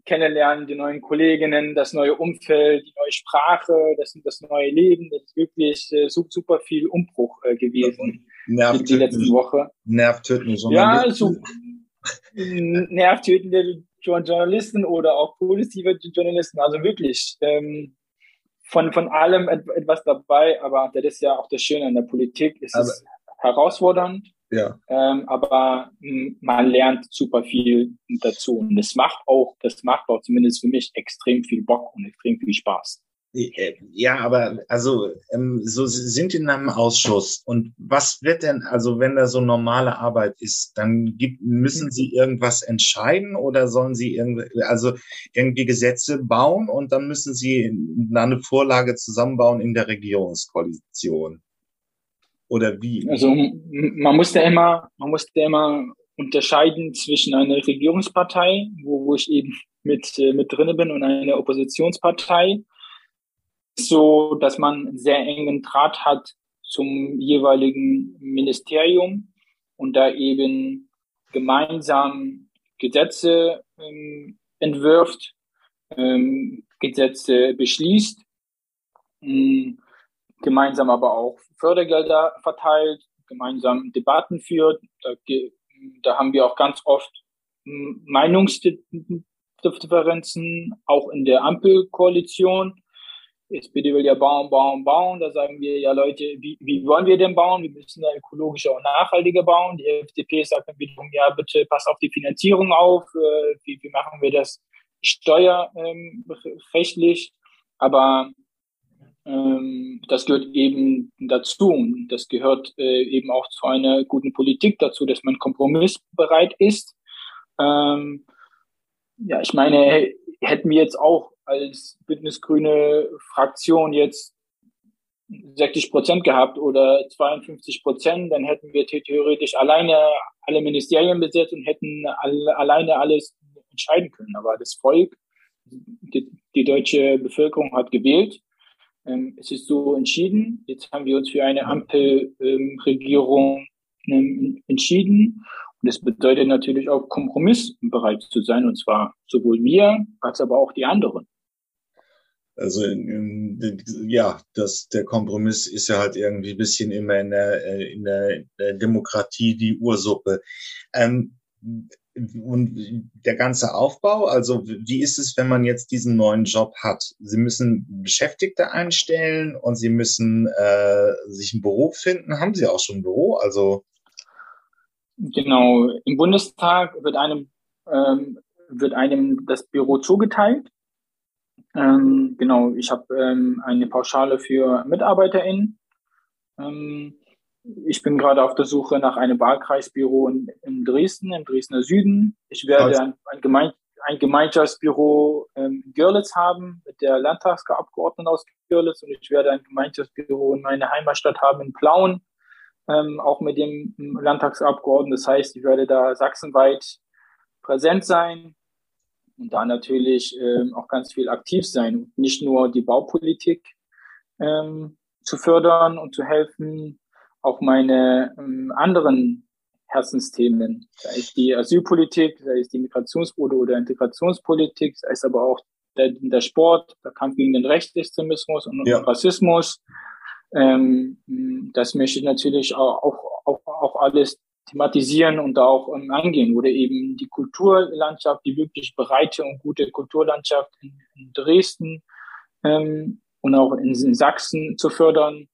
kennenlernen, die neuen Kolleginnen, das neue Umfeld, die neue Sprache, das, das neue Leben. Das ist wirklich äh, super viel Umbruch äh, gewesen Nervtöten, die letzten Woche. Nervtötend. Ja, so nervtötende Journalisten oder auch positive Journalisten. Also wirklich ähm, von, von allem etwas dabei, aber das ist ja auch das Schöne an der Politik. Es aber, ist herausfordernd, ja. Ähm, aber hm, man lernt super viel dazu. Und das macht auch, das macht auch zumindest für mich extrem viel Bock und extrem viel Spaß. Äh, ja, aber also ähm, so sind in einem Ausschuss und was wird denn, also wenn da so normale Arbeit ist, dann gibt, müssen Sie irgendwas entscheiden oder sollen Sie irgendwie, also irgendwie Gesetze bauen und dann müssen Sie eine Vorlage zusammenbauen in der Regierungskoalition? Oder wie? Also man muss da immer, man muss da immer unterscheiden zwischen einer Regierungspartei, wo, wo ich eben mit, äh, mit drinne bin, und einer Oppositionspartei. So, dass man einen sehr engen Draht hat zum jeweiligen Ministerium und da eben gemeinsam Gesetze ähm, entwirft, ähm, Gesetze beschließt, ähm, gemeinsam aber auch Fördergelder verteilt, gemeinsam Debatten führt. Da, da haben wir auch ganz oft Meinungsdifferenzen, auch in der Ampelkoalition. SPD will ja bauen, bauen, bauen. Da sagen wir ja, Leute, wie, wie wollen wir denn bauen? Wir müssen da ökologischer und nachhaltiger bauen. Die FDP sagt dann wiederum, ja, bitte pass auf die Finanzierung auf. Äh, wie, wie machen wir das steuerrechtlich? Ähm, Aber das gehört eben dazu. Das gehört äh, eben auch zu einer guten Politik dazu, dass man kompromissbereit ist. Ähm, ja, ich meine, hätten wir jetzt auch als Bündnisgrüne Fraktion jetzt 60 Prozent gehabt oder 52 Prozent, dann hätten wir theoretisch alleine alle Ministerien besetzt und hätten alle, alleine alles entscheiden können. Aber das Volk, die, die deutsche Bevölkerung hat gewählt ähm, es ist so entschieden. Jetzt haben wir uns für eine Ampelregierung ähm, entschieden. Und das bedeutet natürlich auch kompromissbereit zu sein, und zwar sowohl wir als aber auch die anderen. Also ja, das, der Kompromiss ist ja halt irgendwie ein bisschen immer in der, äh, in der, Demokratie die Ursuppe. Ähm, und der ganze Aufbau, also wie ist es, wenn man jetzt diesen neuen Job hat? Sie müssen Beschäftigte einstellen und Sie müssen äh, sich ein Büro finden. Haben Sie auch schon ein Büro? Also genau, im Bundestag wird einem ähm, wird einem das Büro zugeteilt. Ähm, genau, ich habe ähm, eine Pauschale für MitarbeiterInnen. Ähm, ich bin gerade auf der Suche nach einem Wahlkreisbüro in, in Dresden, im Dresdner Süden. Ich werde ein, ein, Gemein ein Gemeinschaftsbüro ähm, in Görlitz haben mit der Landtagsabgeordneten aus Görlitz und ich werde ein Gemeinschaftsbüro in meiner Heimatstadt haben in Plauen, ähm, auch mit dem Landtagsabgeordneten. Das heißt, ich werde da sachsenweit präsent sein und da natürlich ähm, auch ganz viel aktiv sein. Nicht nur die Baupolitik ähm, zu fördern und zu helfen, auch meine ähm, anderen Herzensthemen, sei es die Asylpolitik, sei es die Migrationspolitik oder Integrationspolitik, sei es aber auch der, der Sport, der Kampf gegen den Rechtsextremismus und ja. Rassismus, Ähm, das möchte ich natürlich auch, auch, auch, auch alles thematisieren und da auch ähm, angehen oder eben die Kulturlandschaft, die wirklich breite und gute Kulturlandschaft in, in Dresden ähm, und auch in, in, Sachsen zu fördern.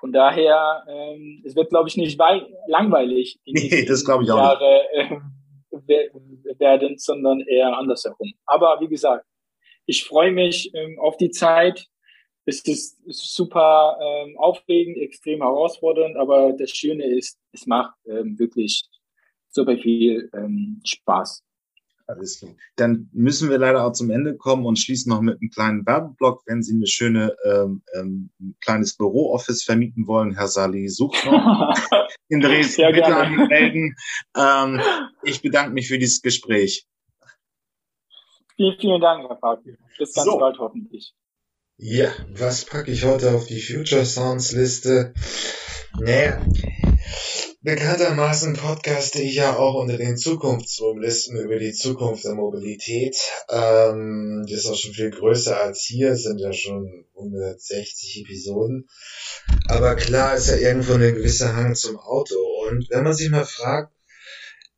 Von daher, ähm, es wird, glaube ich, nicht langweilig in nee, das glaube ich auch Jahre äh, werden, sondern eher andersherum. Aber wie gesagt, ich freue mich ähm, auf die Zeit, es ist super ähm, aufregend, extrem herausfordernd, aber das Schöne ist, es macht ähm, wirklich super viel ähm, Spaß. Alles klar. Dann müssen wir leider auch zum Ende kommen und schließen noch mit einem kleinen Werbeblock. Wenn Sie eine schöne ähm, ähm, kleines Büro-Office vermieten wollen, Herr Sali, sucht noch in Dresden. Ja, bitte anmelden. Ähm, ich bedanke mich für dieses Gespräch. Vielen, vielen Dank, Herr Park. Bis ganz so. bald hoffentlich. Ja, was packe ich heute auf die Future Sounds Liste? Naja, bekanntermaßen podcaste ich ja auch unter den Zukunftsrumlisten über die Zukunft der Mobilität. Ähm, das ist auch schon viel größer als hier, es sind ja schon 160 Episoden. Aber klar ist ja irgendwo eine gewisse Hang zum Auto. Und wenn man sich mal fragt,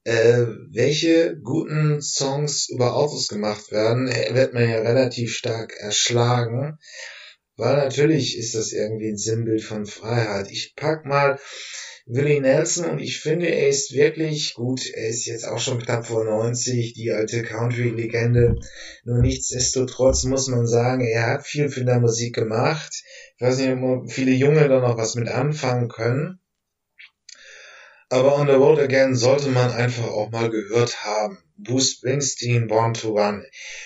äh, welche guten Songs über Autos gemacht werden, äh, wird man ja relativ stark erschlagen. Weil natürlich ist das irgendwie ein Sinnbild von Freiheit. Ich pack mal Willie Nelson und ich finde, er ist wirklich gut. Er ist jetzt auch schon knapp vor 90, die alte Country-Legende. Nur nichtsdestotrotz muss man sagen, er hat viel für der Musik gemacht. Ich weiß nicht, ob viele Junge da noch was mit anfangen können. Aber On the Road Again sollte man einfach auch mal gehört haben. Bruce Springsteen, Born to Run,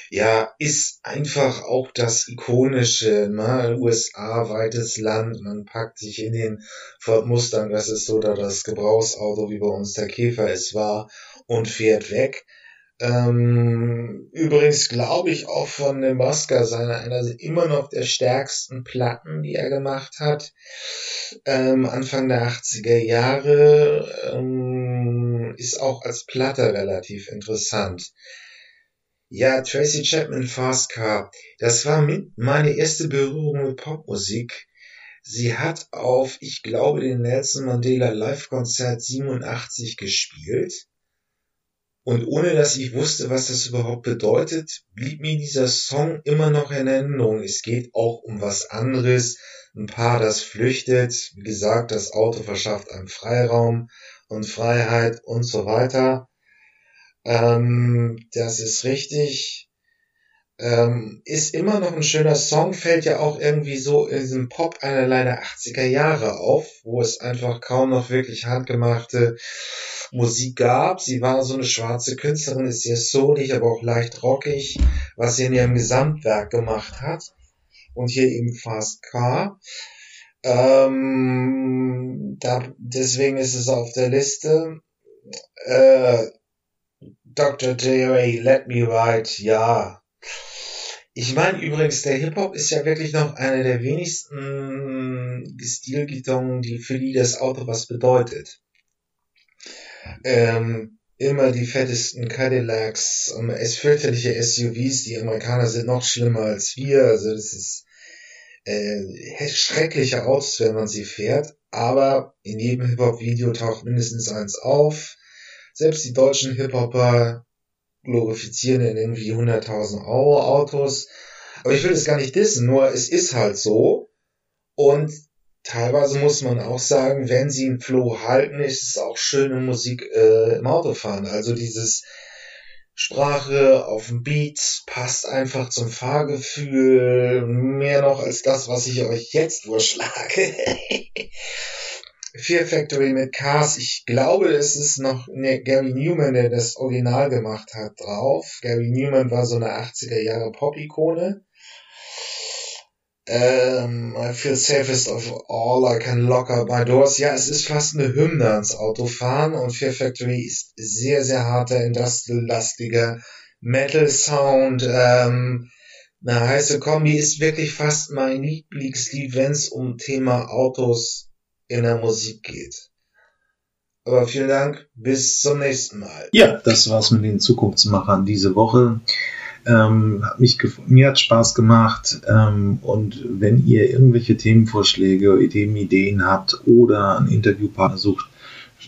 ja, ist einfach auch das ikonische, ne? USA, weites Land, man packt sich in den Ford Mustang, das ist so da das Gebrauchsauto, wie bei uns der Käfer es war, und fährt weg. Ähm, übrigens glaube ich auch von Nebraska seiner einer immer noch der stärksten Platten, die er gemacht hat. Ähm, Anfang der 80er Jahre ähm, ist auch als Platte relativ interessant. Ja, Tracy Chapman Fast Car, das war mit meine erste Berührung mit Popmusik. Sie hat auf, ich glaube, den Nelson Mandela Live-Konzert 87 gespielt und ohne dass ich wusste, was das überhaupt bedeutet, blieb mir dieser Song immer noch in Erinnerung. Es geht auch um was anderes. Ein Paar, das flüchtet. Wie gesagt, das Auto verschafft einem Freiraum und Freiheit und so weiter. Ähm, das ist richtig. Ähm, ist immer noch ein schöner Song, fällt ja auch irgendwie so in diesem Pop einerlei der 80er Jahre auf, wo es einfach kaum noch wirklich handgemachte Musik gab. Sie war so eine schwarze Künstlerin, ist sehr soulig, aber auch leicht rockig, was sie in ihrem Gesamtwerk gemacht hat. Und hier eben Fast Car. Ähm, da, deswegen ist es auf der Liste. Äh, Dr. J.A. Let Me Ride, ja. Ich meine übrigens, der Hip-Hop ist ja wirklich noch einer der wenigsten Stilgitarren, die für die das Auto was bedeutet. Ähm, immer die fettesten Cadillacs, ähm, es fürchterliche SUVs, die Amerikaner sind noch schlimmer als wir, also das ist äh, schreckliche Autos, wenn man sie fährt, aber in jedem Hip-Hop-Video taucht mindestens eins auf. Selbst die deutschen Hip-Hopper glorifizieren in irgendwie 100.000 Euro Autos. Aber ich will es gar nicht dissen, nur es ist halt so. Und teilweise muss man auch sagen, wenn sie einen Flow halten, ist es auch schöne Musik äh, im Autofahren. Also dieses Sprache auf dem Beat passt einfach zum Fahrgefühl mehr noch als das, was ich euch jetzt vorschlage. Fear Factory mit Cars. Ich glaube, es ist noch ne, Gary Newman, der das Original gemacht hat, drauf. Gary Newman war so eine 80er Jahre Pop-Ikone. Ähm, I feel safest of all, I can lock up my doors. Ja, es ist fast eine Hymne ans Autofahren und Fear Factory ist sehr, sehr harter, industrial-lastiger Metal-Sound. Ähm, eine heiße Kombi ist wirklich fast mein Lieblingslied, wenn es um Thema Autos in der Musik geht. Aber vielen Dank, bis zum nächsten Mal. Ja, das war's mit den Zukunftsmachern diese Woche. Ähm, hat mich mir hat Spaß gemacht. Ähm, und wenn ihr irgendwelche Themenvorschläge, Ideen, Ideen habt oder einen Interviewpartner sucht,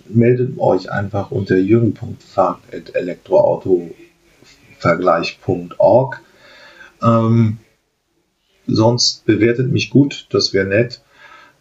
meldet euch einfach unter jürgen.fahrt.elektroautovergleich.org. Ähm, sonst bewertet mich gut, das wäre nett.